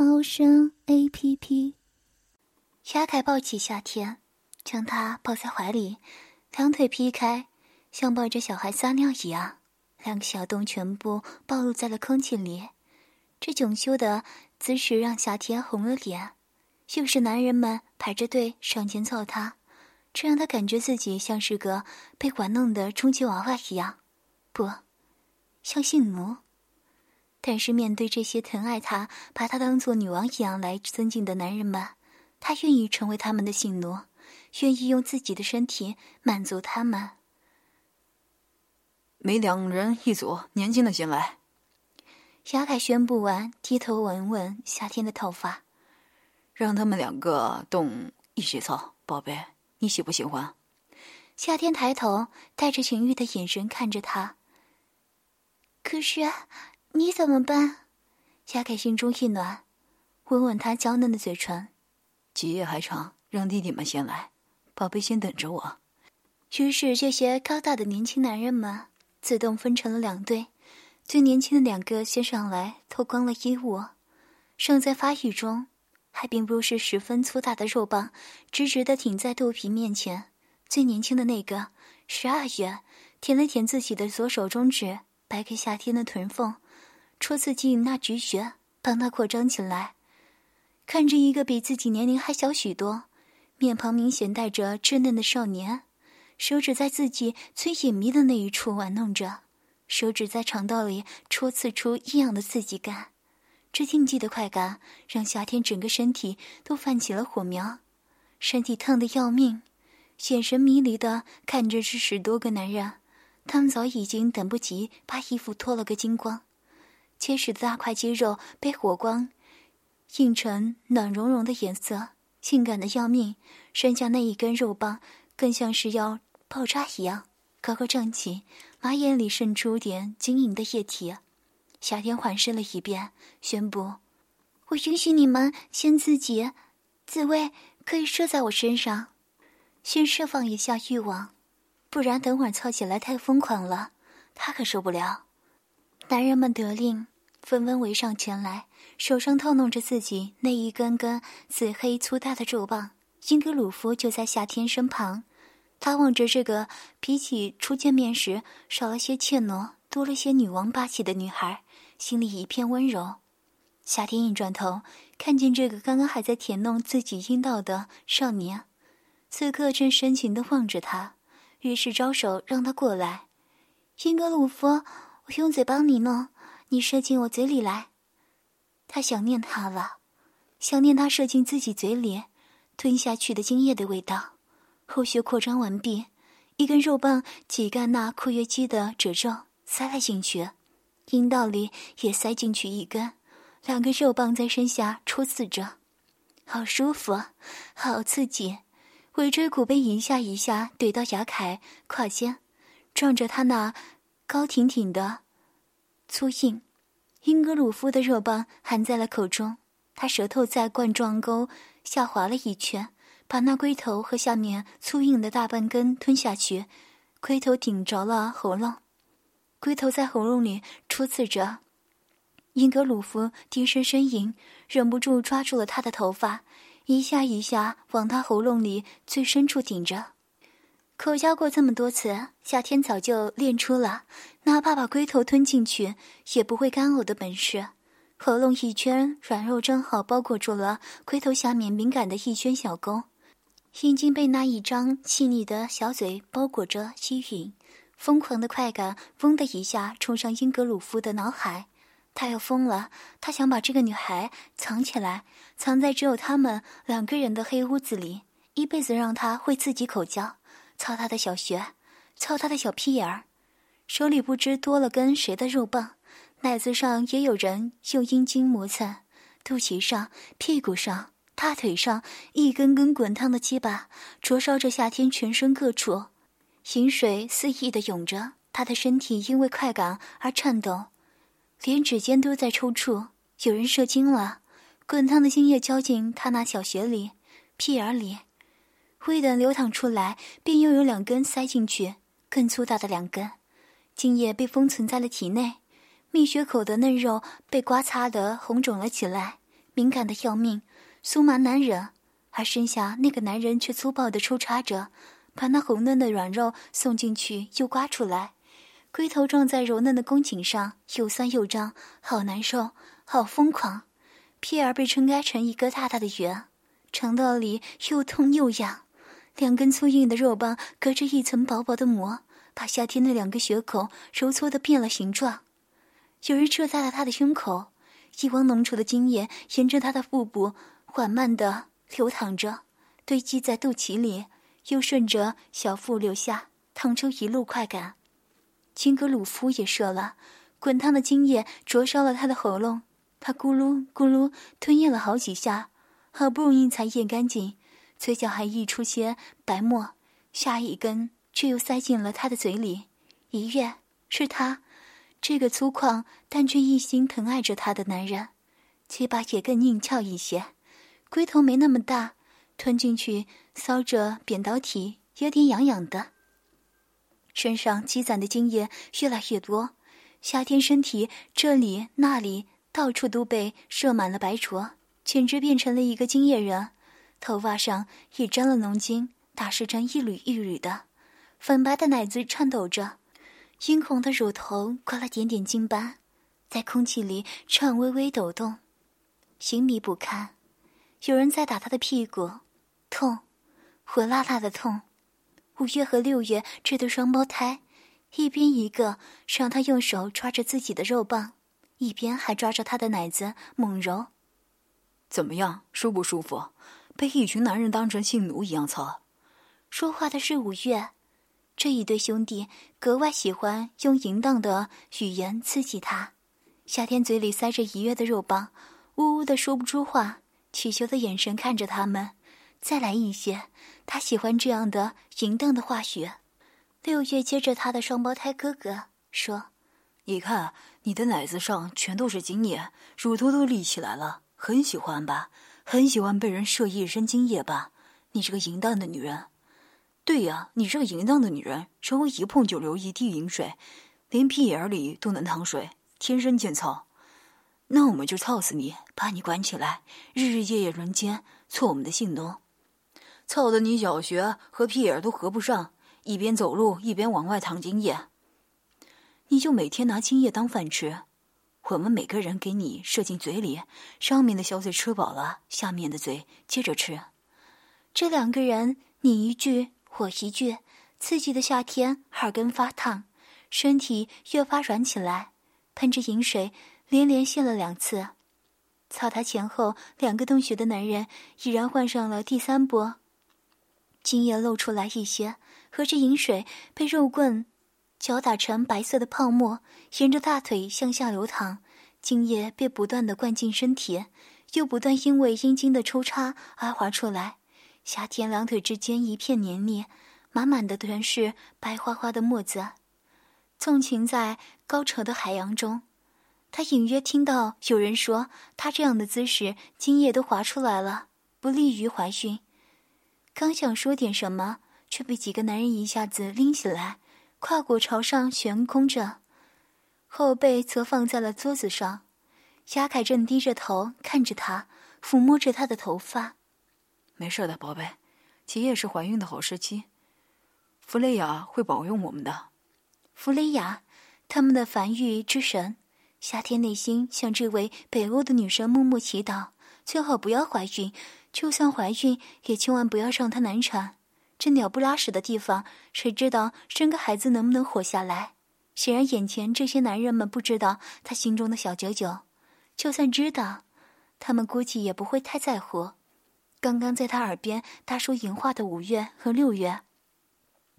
猫声 A P P。雅凯抱起夏天，将他抱在怀里，两腿劈开，像抱着小孩撒尿一样，两个小洞全部暴露在了空气里。这窘羞的姿势让夏天红了脸。又是男人们排着队上前揍他，这让他感觉自己像是个被玩弄的充气娃娃一样。不。像性奴，但是面对这些疼爱他、把他当做女王一样来尊敬的男人们，他愿意成为他们的性奴，愿意用自己的身体满足他们。每两人一组，年轻的先来。雅凯宣布完，低头闻闻夏天的头发，让他们两个动一起操，宝贝，你喜不喜欢？夏天抬头，带着情欲的眼神看着他。可是，你怎么办？夏凯心中一暖，吻吻他娇嫩的嘴唇。几夜还长，让弟弟们先来，宝贝先等着我。于是，这些高大的年轻男人们自动分成了两队，最年轻的两个先上来，脱光了衣物，尚在发育中，还并不是十分粗大的肉棒，直直的挺在肚皮面前。最年轻的那个，十二月，舔了舔自己的左手中指。掰开夏天的臀缝，戳刺进那菊穴，帮他扩张起来。看着一个比自己年龄还小许多，面庞明显带着稚嫩的少年，手指在自己最隐秘的那一处玩弄着，手指在肠道里戳刺出异样的刺激感。这禁忌的快感让夏天整个身体都泛起了火苗，身体烫得要命，眼神迷离的看着这十多个男人。他们早已经等不及把衣服脱了个精光，结实的大块肌肉被火光映成暖融融的颜色，性感的要命。身下那一根肉棒更像是要爆炸一样，高高胀起，马眼里渗出点晶莹的液体。夏天环视了一遍，宣布：“我允许你们先自己自慰，可以射在我身上，先释放一下欲望。”不然等会儿操起来太疯狂了，他可受不了。男人们得令，纷纷围上前来，手上套弄着自己那一根根紫黑粗大的肉棒。英格鲁夫就在夏天身旁，他望着这个比起初见面时少了些怯懦、多了些女王霸气的女孩，心里一片温柔。夏天一转头，看见这个刚刚还在舔弄自己阴道的少年，此刻正深情地望着他。于是招手让他过来，英格鲁夫，我用嘴帮你弄，你射进我嘴里来。他想念他了，想念他射进自己嘴里，吞下去的精液的味道。后续扩张完毕，一根肉棒挤干那括约肌的褶皱，塞了进去，阴道里也塞进去一根，两根肉棒在身下戳刺着，好舒服，好刺激。尾椎骨被一下一下怼到雅凯胯间，撞着他那高挺挺的粗硬。英格鲁夫的肉棒含在了口中，他舌头在冠状沟下滑了一圈，把那龟头和下面粗硬的大半根吞下去。龟头顶着了喉咙，龟头在喉咙里戳刺着。英格鲁夫低声呻吟，忍不住抓住了他的头发。一下一下往他喉咙里最深处顶着，口交过这么多次，夏天早就练出了哪怕把龟头吞进去也不会干呕的本事。喉咙一圈软肉正好包裹住了龟头下面敏感的一圈小沟，阴茎被那一张细腻的小嘴包裹着吸吮，疯狂的快感嗡的一下冲上英格鲁夫的脑海。他要疯了，他想把这个女孩藏起来，藏在只有他们两个人的黑屋子里，一辈子让她会自己口交，操他的小穴，操他的小屁眼儿，手里不知多了根谁的肉棒，奶子上也有人用阴茎磨蹭，肚脐上、屁股上、大腿上，一根根滚烫的鸡巴灼烧着夏天全身各处，饮水肆意的涌着，他的身体因为快感而颤抖，连指尖都在抽搐。有人射精了，滚烫的精液浇进他那小穴里、屁眼里，未等流淌出来，便又有两根塞进去，更粗大的两根，精液被封存在了体内。蜜穴口的嫩肉被刮擦得红肿了起来，敏感的要命，酥麻难忍。而身下那个男人却粗暴地抽插着，把那红嫩的软肉送进去又刮出来，龟头撞在柔嫩的宫颈上，又酸又胀，好难受，好疯狂。屁儿被撑开成一个大大的圆，肠道里又痛又痒，两根粗硬的肉棒隔着一层薄薄的膜，把夏天那两个血口揉搓得变了形状。有人射在了他的胸口，一汪浓稠的精液沿着他的腹部缓慢地流淌着，堆积在肚脐里，又顺着小腹流下，淌出一路快感。金格鲁夫也射了，滚烫的精液灼烧了他的喉咙，他咕噜咕噜吞咽了好几下，好不容易才咽干净，嘴角还溢出些白沫，下一根却又塞进了他的嘴里。一跃，是他。这个粗犷但却一心疼爱着他的男人，鸡巴也更硬翘一些，龟头没那么大，吞进去搔着扁桃体有点痒痒的。身上积攒的精液越来越多，夏天身体这里那里到处都被射满了白灼，简直变成了一个精液人。头发上也沾了浓精，打湿成一缕一缕的，粉白的奶子颤抖着。殷红的乳头挂了点点金斑，在空气里颤巍巍抖动，心迷不堪。有人在打他的屁股，痛，火辣辣的痛。五月和六月这对双胞胎，一边一个让他用手抓着自己的肉棒，一边还抓着他的奶子猛揉。怎么样，舒不舒服？被一群男人当成性奴一样操。说话的是五月。这一对兄弟格外喜欢用淫荡的语言刺激他。夏天嘴里塞着一月的肉棒，呜呜的说不出话，乞求的眼神看着他们，再来一些。他喜欢这样的淫荡的话语。六月接着他的双胞胎哥哥说：“你看，你的奶子上全都是精液，乳头都立起来了，很喜欢吧？很喜欢被人射一身精液吧？你这个淫荡的女人。”对呀，你这个淫荡的女人，稍微一碰就流一滴淫水，连屁眼里都能淌水，天生贱操。那我们就操死你，把你关起来，日日夜夜轮奸，做我们的性奴，操的你小学和屁眼都合不上，一边走路一边往外淌精液。你就每天拿精液当饭吃，我们每个人给你射进嘴里，上面的小嘴吃饱了，下面的嘴接着吃。这两个人，你一句。我一句，刺激的夏天，耳根发烫，身体越发软起来，喷着饮水，连连泄了两次。操台前后两个洞穴的男人已然换上了第三波。精液露出来一些，和着饮水被肉棍搅打成白色的泡沫，沿着大腿向下流淌。精液被不断的灌进身体，又不断因为阴茎的抽插而滑出来。夏天两腿之间一片黏腻，满满的全是白花花的沫子，纵情在高潮的海洋中。他隐约听到有人说，他这样的姿势，精液都滑出来了，不利于怀孕。刚想说点什么，却被几个男人一下子拎起来，胯骨朝上悬空着，后背则放在了桌子上。亚凯正低着头看着他，抚摸着他的头发。没事的，宝贝，七月是怀孕的好时机，弗雷雅会保佑我们的。弗雷雅，他们的繁育之神。夏天内心向这位北欧的女神默默祈祷，最好不要怀孕，就算怀孕，也千万不要让她难产。这鸟不拉屎的地方，谁知道生个孩子能不能活下来？显然，眼前这些男人们不知道他心中的小九九，就算知道，他们估计也不会太在乎。刚刚在他耳边大说淫话的五月和六月，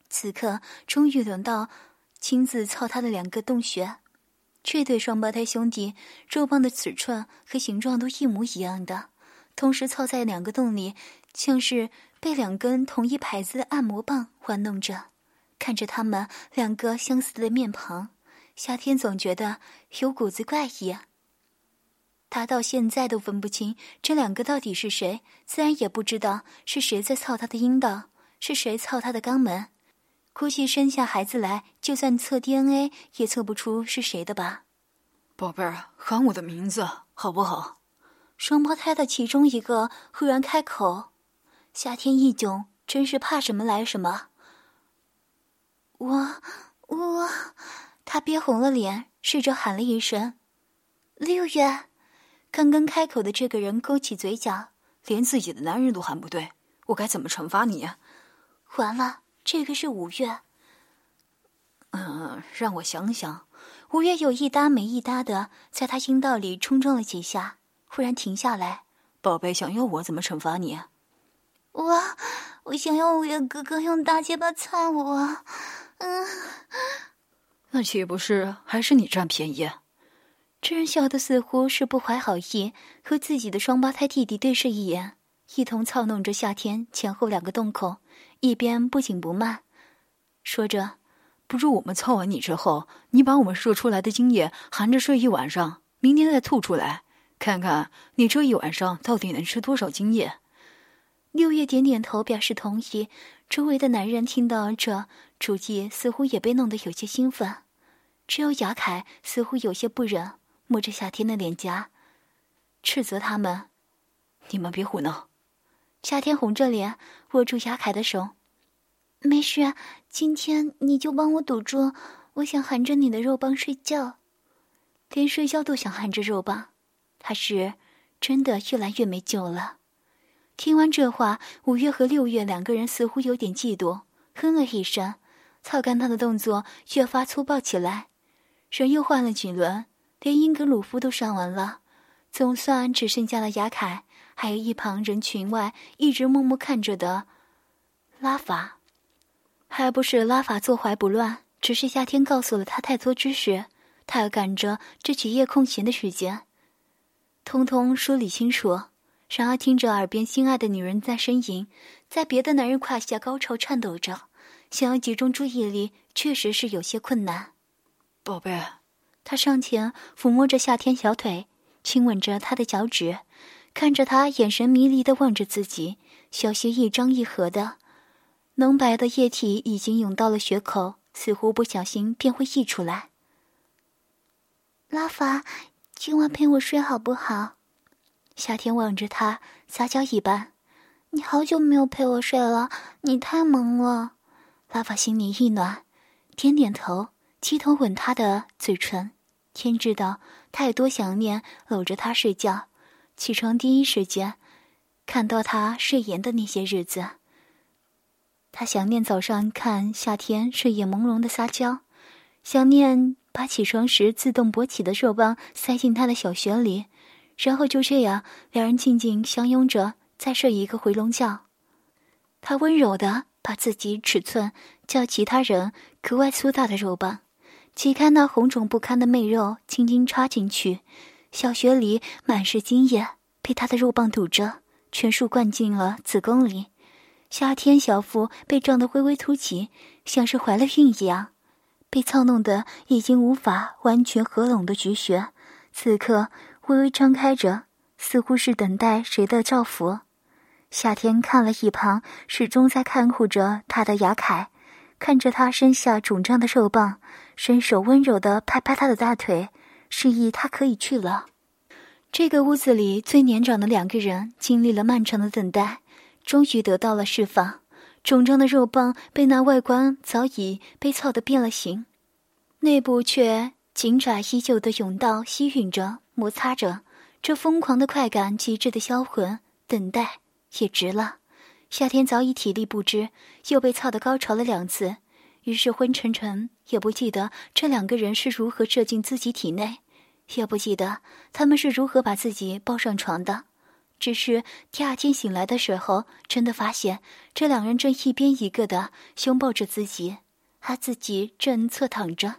此刻终于轮到亲自操他的两个洞穴，这对双胞胎兄弟肉棒的尺寸和形状都一模一样的，同时操在两个洞里，像是被两根同一牌子的按摩棒玩弄着。看着他们两个相似的面庞，夏天总觉得有股子怪异。他到现在都分不清这两个到底是谁，自然也不知道是谁在操他的阴道，是谁操他的肛门。估计生下孩子来，就算测 DNA 也测不出是谁的吧。宝贝儿，喊我的名字好不好？双胞胎的其中一个忽然开口，夏天一窘，真是怕什么来什么。我我，他憋红了脸，试着喊了一声：“六月。”刚刚开口的这个人勾起嘴角，连自己的男人都喊不对，我该怎么惩罚你？完了，这个是五月。嗯，让我想想。五月有一搭没一搭的在他阴道里冲撞了几下，忽然停下来。宝贝，想要我怎么惩罚你？我，我想要五月哥哥用大结巴擦我。嗯，那岂不是还是你占便宜？这人笑的似乎是不怀好意，和自己的双胞胎弟弟对视一眼，一同操弄着夏天前后两个洞口，一边不紧不慢，说着：“不如我们操完你之后，你把我们射出来的精液含着睡一晚上，明天再吐出来，看看你这一晚上到底能吃多少精液。”六月点点头表示同意。周围的男人听到这主意，似乎也被弄得有些兴奋，只有雅凯似乎有些不忍。摸着夏天的脸颊，斥责他们：“你们别胡闹！”夏天红着脸握住雅凯的手：“没事，今天你就帮我堵住。我想含着你的肉棒睡觉，连睡觉都想含着肉棒。他是真的越来越没救了。”听完这话，五月和六月两个人似乎有点嫉妒，哼了一声，操干他的动作越发粗暴起来。人又换了几轮。连英格鲁夫都上完了，总算只剩下了雅凯，还有一旁人群外一直默默看着的拉法。还不是拉法坐怀不乱，只是夏天告诉了他太多知识，他要赶着这几夜空闲的时间，通通梳理清楚。然而听着耳边心爱的女人在呻吟，在别的男人胯下高潮颤抖着，想要集中注意力，确实是有些困难。宝贝。他上前抚摸着夏天小腿，亲吻着她的脚趾，看着她眼神迷离的望着自己，小穴一张一合的，浓白的液体已经涌到了血口，似乎不小心便会溢出来。拉法，今晚陪我睡好不好？夏天望着他，撒娇一般。你好久没有陪我睡了，你太萌了。拉法心里一暖，点点头，低头吻他的嘴唇。天知道他有多想念搂着他睡觉，起床第一时间看到他睡颜的那些日子。他想念早上看夏天睡眼朦胧的撒娇，想念把起床时自动勃起的肉棒塞进他的小穴里，然后就这样两人静静相拥着，再睡一个回笼觉。他温柔的把自己尺寸较其他人格外粗大的肉棒。挤开那红肿不堪的媚肉，轻轻插进去，小穴里满是精液，被他的肉棒堵着，全数灌进了子宫里。夏天小腹被撞得微微凸起，像是怀了孕一样，被操弄得已经无法完全合拢的菊穴，此刻微微张开着，似乎是等待谁的照拂。夏天看了一旁，始终在看护着他的雅凯。看着他身下肿胀的肉棒，伸手温柔的拍拍他的大腿，示意他可以去了。这个屋子里最年长的两个人经历了漫长的等待，终于得到了释放。肿胀的肉棒被那外观早已被操得变了形，内部却紧爪依旧的甬道吸吮着、摩擦着，这疯狂的快感，极致的销魂，等待也值了。夏天早已体力不支，又被操得高潮了两次，于是昏沉沉，也不记得这两个人是如何射进自己体内，也不记得他们是如何把自己抱上床的。只是第二天醒来的时候，真的发现这两人正一边一个的拥抱着自己，他自己正侧躺着，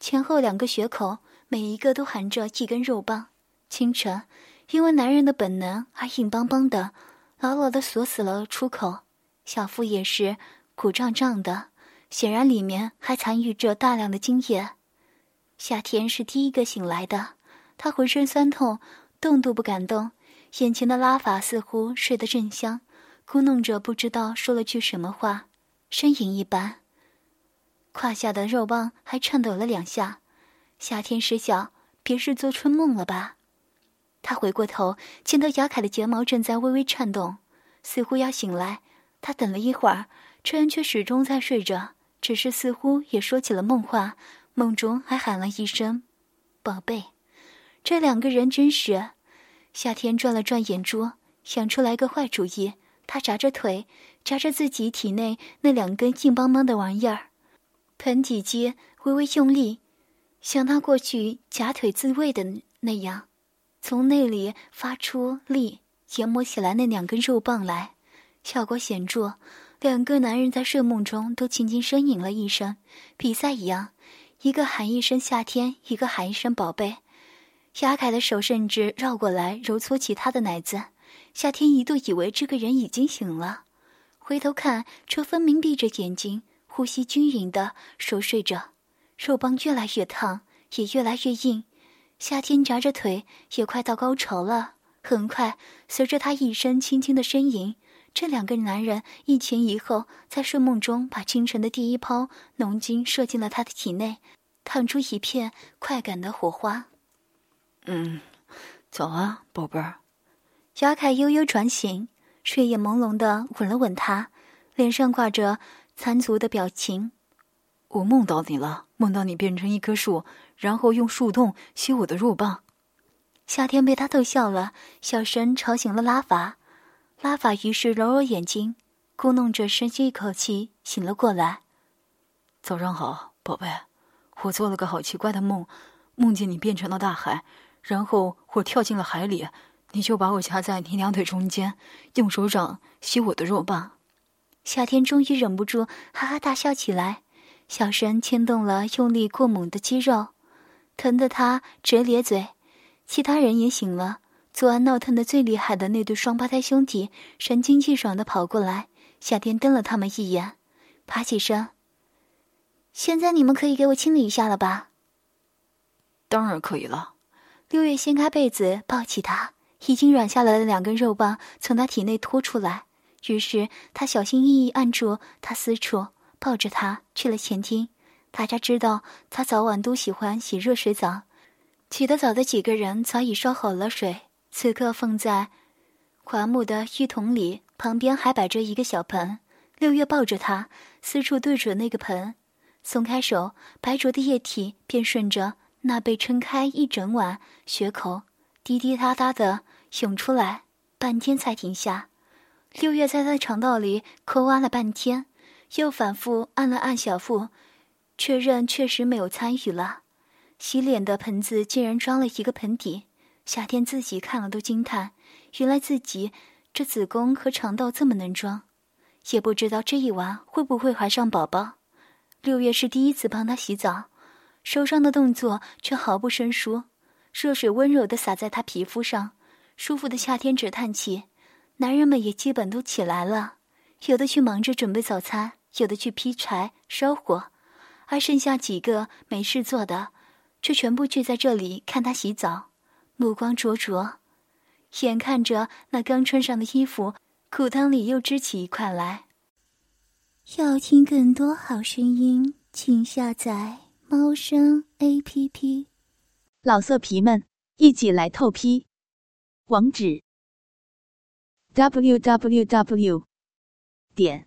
前后两个穴口每一个都含着一根肉棒。清晨，因为男人的本能而硬邦邦的，牢牢的锁死了出口。小腹也是鼓胀胀的，显然里面还残余着大量的精液。夏天是第一个醒来的，他浑身酸痛，动都不敢动。眼前的拉法似乎睡得正香，咕哝着不知道说了句什么话，呻吟一般。胯下的肉棒还颤抖了两下。夏天失笑，别是做春梦了吧？他回过头，见到雅凯的睫毛正在微微颤动，似乎要醒来。他等了一会儿，这人却始终在睡着，只是似乎也说起了梦话，梦中还喊了一声“宝贝”。这两个人真是……夏天转了转眼珠，想出来个坏主意。他扎着腿，夹着自己体内那两根硬邦邦的玩意儿，盆底肌微微用力，像他过去夹腿自慰的那样，从那里发出力，研磨起来那两根肉棒来，效果显著。两个男人在睡梦中都轻轻呻吟了一声，比赛一样，一个喊一声“夏天”，一个喊一声“宝贝”。雅凯的手甚至绕过来揉搓起他的奶子，夏天一度以为这个人已经醒了，回头看，却分明闭着眼睛，呼吸均匀的熟睡着，肉棒越来越烫，也越来越硬。夏天夹着腿，也快到高潮了。很快，随着他一声轻轻的呻吟，这两个男人一前一后，在睡梦中把清晨的第一泡浓精射进了他的体内，烫出一片快感的火花。嗯，早啊，宝贝儿。雅凯悠悠转醒，睡眼朦胧的吻了吻他，脸上挂着残足的表情。我梦到你了，梦到你变成一棵树，然后用树洞吸我的肉棒。夏天被他逗笑了，小声吵醒了拉法。拉法于是揉揉眼睛，咕哝着深吸一口气，醒了过来。早上好，宝贝。我做了个好奇怪的梦，梦见你变成了大海。然后我跳进了海里，你就把我夹在你两腿中间，用手掌吸我的肉棒。夏天终于忍不住哈哈大笑起来，小神牵动了用力过猛的肌肉，疼得他直咧嘴。其他人也醒了，昨晚闹腾的最厉害的那对双胞胎兄弟神清气爽的跑过来。夏天瞪了他们一眼，爬起身。现在你们可以给我清理一下了吧？当然可以了。六月掀开被子，抱起他，已经软下来的两根肉棒从他体内拖出来。于是他小心翼翼按住他私处，抱着他去了前厅。大家知道他早晚都喜欢洗热水澡，起得早的几个人早已烧好了水，此刻放在华木的浴桶里，旁边还摆着一个小盆。六月抱着他，四处对准那个盆，松开手，白灼的液体便顺着。那被撑开一整晚血口，滴滴答答的涌出来，半天才停下。六月在他的肠道里抠挖了半天，又反复按了按小腹，确认确实没有参与了。洗脸的盆子竟然装了一个盆底，夏天自己看了都惊叹：原来自己这子宫和肠道这么能装，也不知道这一晚会不会怀上宝宝。六月是第一次帮他洗澡。手上的动作却毫不生疏，热水温柔地洒在他皮肤上，舒服的夏天直叹气。男人们也基本都起来了，有的去忙着准备早餐，有的去劈柴烧火，而剩下几个没事做的，却全部聚在这里看他洗澡，目光灼灼，眼看着那刚穿上的衣服，裤裆里又支起一块来。要听更多好声音，请下载。猫声 A P P，老色皮们一起来透批，网址：w w w 点